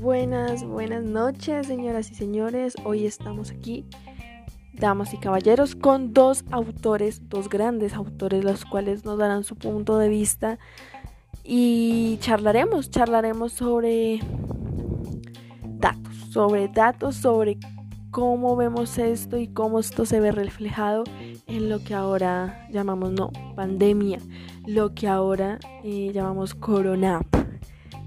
Buenas, buenas noches, señoras y señores. Hoy estamos aquí, damas y caballeros, con dos autores, dos grandes autores, los cuales nos darán su punto de vista y charlaremos, charlaremos sobre datos, sobre datos, sobre cómo vemos esto y cómo esto se ve reflejado en lo que ahora llamamos, no, pandemia, lo que ahora eh, llamamos Corona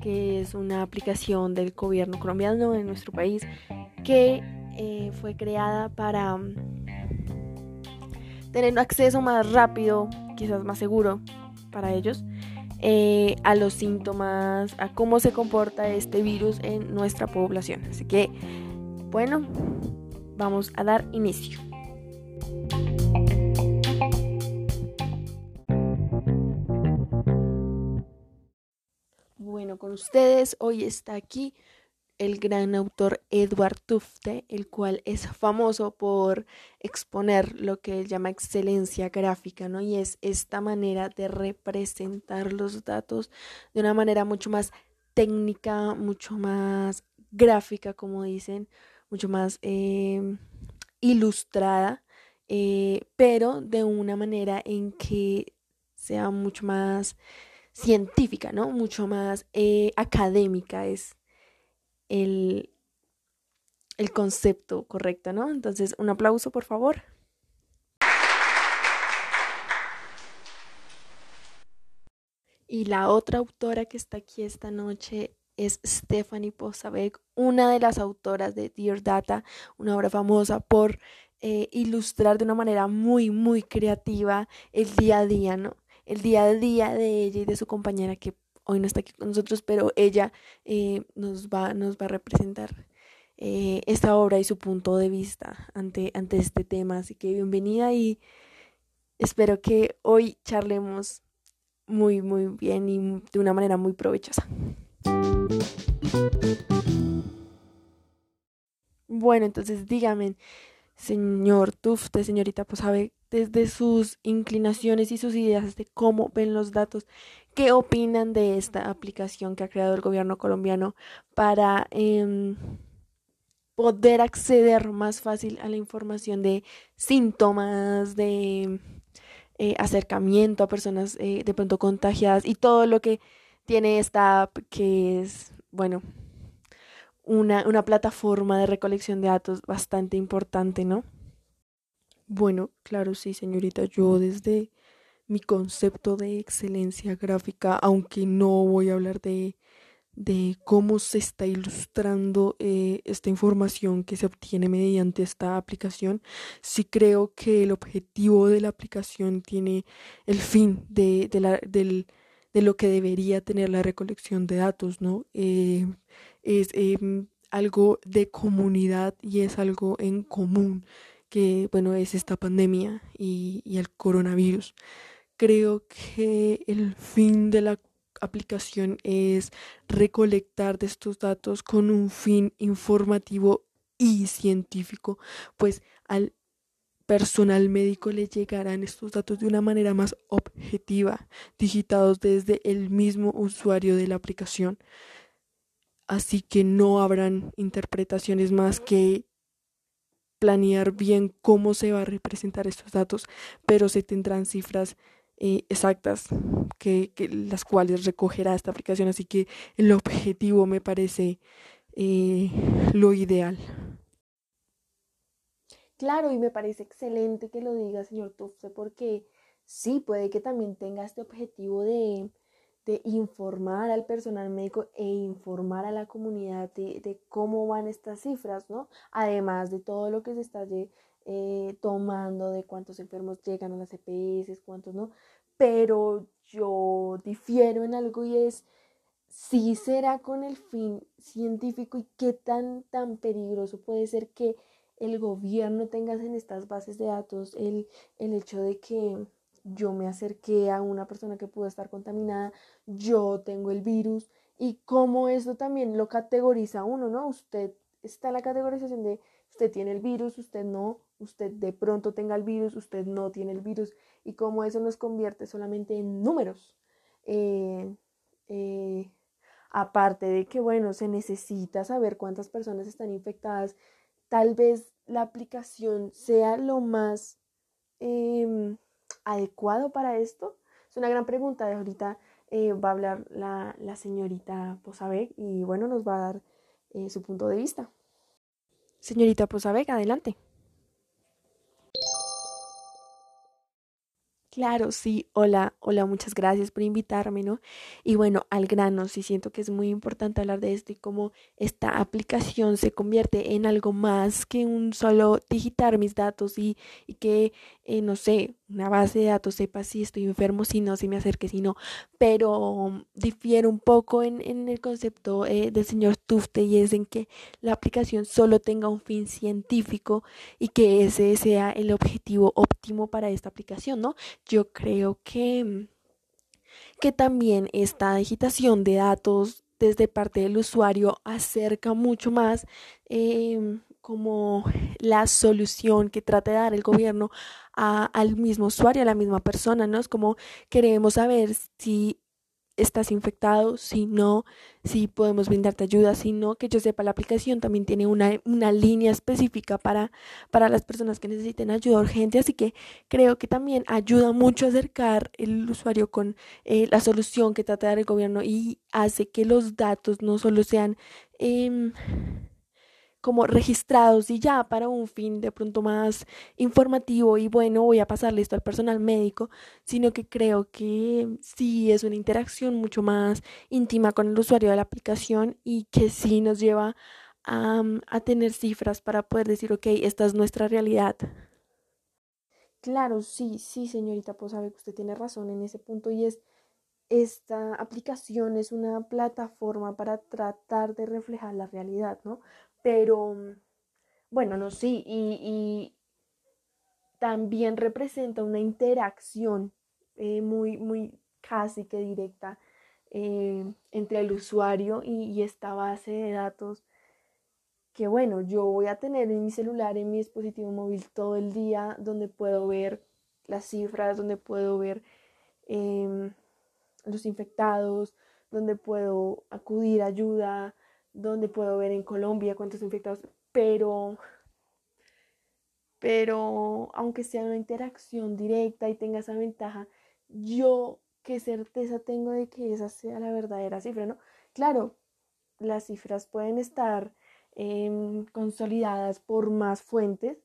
que es una aplicación del gobierno colombiano en nuestro país que eh, fue creada para mm, tener acceso más rápido, quizás más seguro para ellos, eh, a los síntomas, a cómo se comporta este virus en nuestra población. Así que, bueno, vamos a dar inicio. Bueno, con ustedes hoy está aquí el gran autor Edward Tufte, el cual es famoso por exponer lo que él llama excelencia gráfica, ¿no? Y es esta manera de representar los datos de una manera mucho más técnica, mucho más gráfica, como dicen, mucho más eh, ilustrada, eh, pero de una manera en que sea mucho más científica, ¿no? Mucho más eh, académica es el, el concepto correcto, ¿no? Entonces, un aplauso, por favor. Y la otra autora que está aquí esta noche es Stephanie Posavec, una de las autoras de Dear Data, una obra famosa por eh, ilustrar de una manera muy, muy creativa el día a día, ¿no? el día a día de ella y de su compañera que hoy no está aquí con nosotros, pero ella eh, nos, va, nos va a representar eh, esta obra y su punto de vista ante, ante este tema. Así que bienvenida y espero que hoy charlemos muy, muy bien y de una manera muy provechosa. Bueno, entonces dígame, señor Tufte, señorita, pues sabe desde sus inclinaciones y sus ideas de cómo ven los datos, qué opinan de esta aplicación que ha creado el gobierno colombiano para em, poder acceder más fácil a la información de síntomas, de eh, acercamiento a personas eh, de pronto contagiadas y todo lo que tiene esta app que es, bueno, una, una plataforma de recolección de datos bastante importante, ¿no? Bueno, claro, sí, señorita, yo desde mi concepto de excelencia gráfica, aunque no voy a hablar de, de cómo se está ilustrando eh, esta información que se obtiene mediante esta aplicación, sí creo que el objetivo de la aplicación tiene el fin de, de, la, del, de lo que debería tener la recolección de datos, ¿no? Eh, es em, algo de comunidad y es algo en común que bueno es esta pandemia y, el coronavirus. Creo que el fin de la aplicación es recolectar de estos datos con un fin informativo y científico, pues al personal médico le llegarán estos datos de una manera más objetiva, digitados desde el mismo usuario de la aplicación. Así que no habrán interpretaciones más que planear bien cómo se va a representar estos datos, pero se tendrán cifras eh, exactas que, las cuales recogerá esta aplicación. Así que el objetivo me parece eh, lo ideal. Claro, y me parece excelente que lo diga, señor Tufte, porque sí, puede que también tenga este objetivo de de informar al personal médico e informar a la comunidad de, cómo van estas cifras, ¿no? Además de todo lo que se está eh, tomando, de cuántos enfermos llegan a las EPS, cuántos no. Pero yo difiero en algo y es si será con el fin científico y qué tan, tan peligroso puede ser que el gobierno tenga en estas bases de datos el, el hecho de que yo me acerqué a una persona que pudo estar contaminada, yo tengo el virus y cómo esto también lo categoriza uno, ¿no? Usted está en la categorización de usted tiene el virus, usted no, usted de pronto tenga el virus, usted no tiene el virus y cómo eso nos convierte solamente en números. Eh, Eh, aparte de que, bueno, se necesita saber cuántas personas están infectadas, tal vez la aplicación sea lo más em, adecuado para esto. Es una gran pregunta. De ahorita eh, va a hablar la, la señorita Posabek y, bueno, nos va a dar eh, su punto de vista. Señorita Posabek, adelante. Claro, sí, hola, hola, muchas gracias por invitarme, ¿no? Y bueno, al grano, sí siento que es muy importante hablar de esto y cómo esta aplicación se convierte en algo más que un solo digitar mis datos y, y que, eh, no sé, una base de datos sepa si estoy enfermo, si no, si me acerque, si no, pero difiere un poco en, en el concepto eh, del señor Tufte y es en que la aplicación solo tenga un fin científico y que ese sea el objetivo óptimo para esta aplicación, ¿no? yo creo que, que también esta digitación de datos desde parte del usuario acerca mucho más em, como la solución que trata de dar el gobierno al mismo usuario, a la misma persona, ¿no? Es como queremos saber si estás infectado, si no, si podemos brindarte ayuda, si no, que yo sepa, la aplicación también tiene una, una línea específica para, para las personas que necesiten ayuda urgente, así que creo que también ayuda mucho a acercar el usuario con eh, la solución que trata de dar el gobierno y hace que los datos no solo sean... Eh, como registrados y ya para un fin de pronto más informativo y bueno, voy a pasarle esto al personal médico, sino que creo que sí es una interacción mucho más íntima con el usuario de la aplicación y que sí nos lleva a, a tener cifras para poder decir, ok, esta es nuestra realidad. Claro, sí, sí, señorita, pues sabe que usted tiene razón en ese punto y es esta aplicación es una plataforma para tratar de reflejar la realidad, ¿no? Pero, bueno, no, sí, y, también representa una interacción eh, muy, muy casi que directa eh, entre el usuario y, y, esta base de datos que bueno, yo voy a tener en mi celular, en mi dispositivo móvil todo el día, donde puedo ver las cifras, donde puedo ver em, los infectados, donde puedo acudir a ayuda, donde puedo ver en Colombia cuántos infectados, pero, pero aunque sea una interacción directa y tenga esa ventaja, yo qué certeza tengo de que esa sea la verdadera cifra, ¿no? Claro, las cifras pueden estar em, consolidadas por más fuentes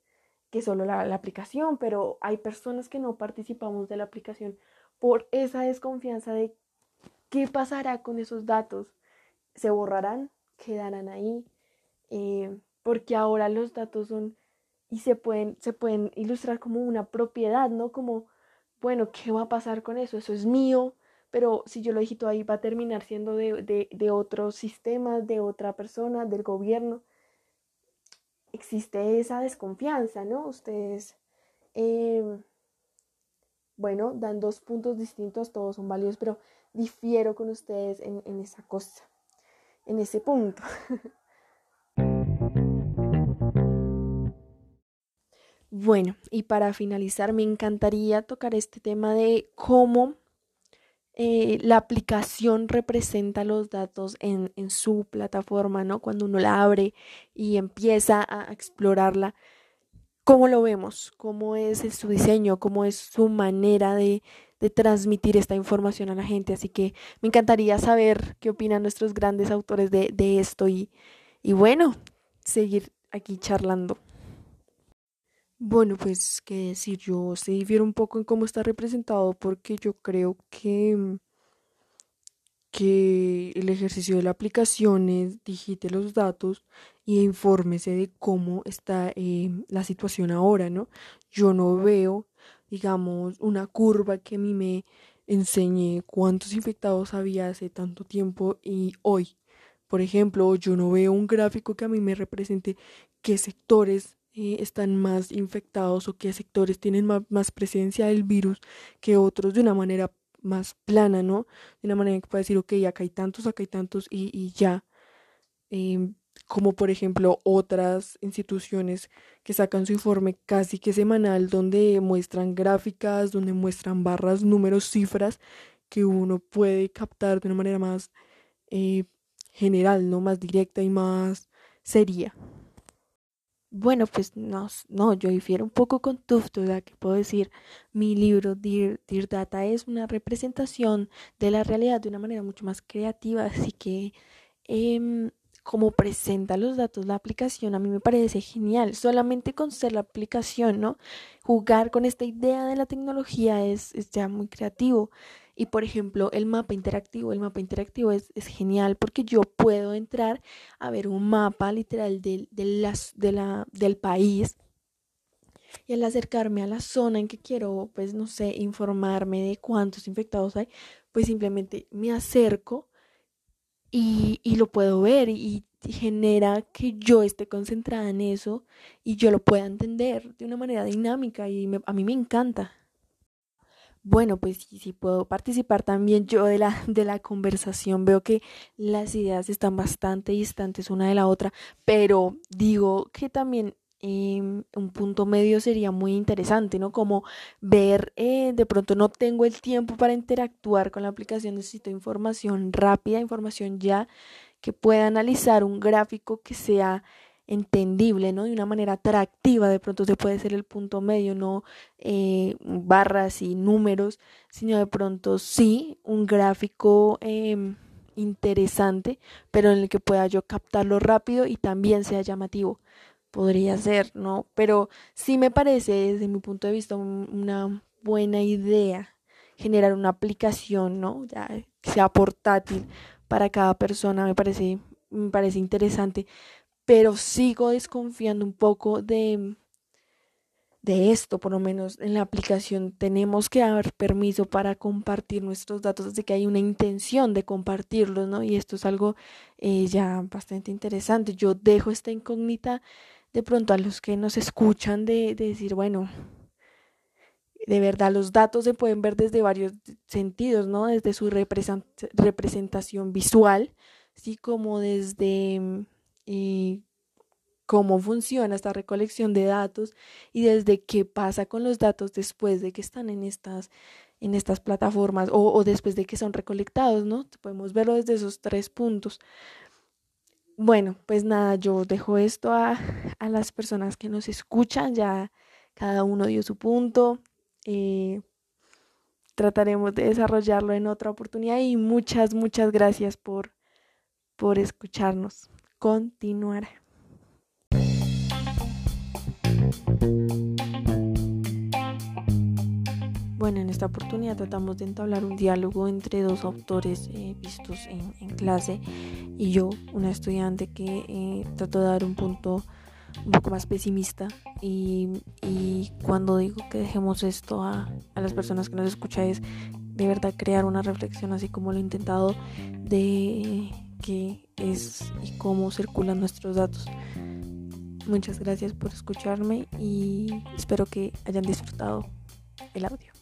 que solo la aplicación, pero hay personas que no participamos de la aplicación por esa desconfianza de qué pasará con esos datos. ¿Se borrarán? Quedarán ahí, eh, porque ahora los datos son y se pueden, se pueden ilustrar como una propiedad, ¿no? Como, bueno, ¿qué va a pasar con eso? Eso es mío, pero si yo lo digito ahí va a terminar siendo de, de, de otros sistemas, de otra persona, del gobierno. Existe esa desconfianza, ¿no? Ustedes, eh, bueno, dan dos puntos distintos, todos son válidos, pero difiero con ustedes en, en esa cosa en ese punto. Bueno, y para finalizar, me encantaría tocar este tema de cómo eh, la aplicación representa los datos en, en, su plataforma, ¿no? Cuando uno la abre y empieza a explorarla, ¿cómo lo vemos? ¿Cómo es su diseño? ¿Cómo es su manera de, transmitir esta información a la gente. Así que me encantaría saber qué opinan nuestros grandes autores de, de esto y, y bueno, seguir aquí charlando. Bueno, pues qué decir, yo se difiere un poco en cómo está representado porque yo creo que, que el ejercicio de la aplicación es digite los datos y infórmese de cómo está eh, la situación ahora, ¿no? Yo no veo digamos, una curva que a mí me enseñe cuántos infectados había hace tanto tiempo y hoy. Por ejemplo, yo no veo un gráfico que a mí me represente qué sectores eh, están más infectados o qué sectores tienen más, presencia del virus que otros de una manera más plana, ¿no? De una manera que pueda decir, ok, acá hay tantos, acá hay tantos y, y ya. Eh, como por ejemplo otras instituciones que sacan su informe casi que semanal donde muestran gráficas, donde muestran barras, números, cifras que uno puede captar de una manera más eh, general, ¿no? Más directa y más seria. Bueno, pues no, no, yo difiero un poco con Tuft, ¿verdad? Que puedo decir, mi libro Dear, Dear Data es una representación de la realidad de una manera mucho más creativa, así que eh, como presenta los datos la aplicación, a mí me parece genial. Solamente con ser la aplicación, ¿no? Jugar con esta idea de la tecnología es, es ya muy creativo. Y por ejemplo, el mapa interactivo, el mapa interactivo es, es genial porque yo puedo entrar a ver un mapa literal de, de las, de la, del país y al acercarme a la zona en que quiero, pues no sé, informarme de cuántos infectados hay, pues simplemente me acerco y, y lo puedo ver y, genera que yo esté concentrada en eso y yo lo pueda entender de una manera dinámica y a mí me encanta. Bueno, pues sí, sí puedo participar también yo de la, de la conversación. Veo que las ideas están bastante distantes una de la otra, pero digo que también Em, un punto medio sería muy interesante, ¿no? Como ver, eh, de pronto no tengo el tiempo para interactuar con la aplicación, necesito información rápida, información ya que pueda analizar un gráfico que sea entendible, ¿no? De una manera atractiva, de pronto se puede ser el punto medio, no eh, barras y números, sino de pronto sí un gráfico em, interesante, pero en el que pueda yo captarlo rápido y también sea llamativo podría ser, ¿no? Pero sí me parece, desde mi punto de vista, una buena idea generar una aplicación, ¿no? Ya sea portátil para cada persona, me parece, me parece interesante, pero sigo desconfiando un poco de, de esto, por lo menos en la aplicación tenemos que dar permiso para compartir nuestros datos, desde que hay una intención de compartirlos, ¿no? Y esto es algo eh, ya bastante interesante. Yo dejo esta incógnita de pronto a los que nos escuchan de, decir, bueno, de verdad los datos se pueden ver desde varios sentidos, ¿no? Desde su representación visual, así como desde eh, cómo funciona esta recolección de datos y desde qué pasa con los datos después de que están en estas en estas plataformas o, o después de que son recolectados, ¿no? Podemos verlo desde esos tres puntos. Bueno, pues nada, yo dejo esto a, a las personas que nos escuchan, ya cada uno dio su punto. Eh, trataremos de desarrollarlo en otra oportunidad y muchas, muchas gracias por, por escucharnos. Continuar. Bueno, en esta oportunidad tratamos de entablar un diálogo entre dos autores eh, vistos en, clase y yo, una estudiante que eh, trató de dar un punto un poco más pesimista y, cuando digo que dejemos esto a, a las personas que nos escuchan es de verdad crear una reflexión así como lo he intentado de qué es y cómo circulan nuestros datos. Muchas gracias por escucharme y espero que hayan disfrutado el audio.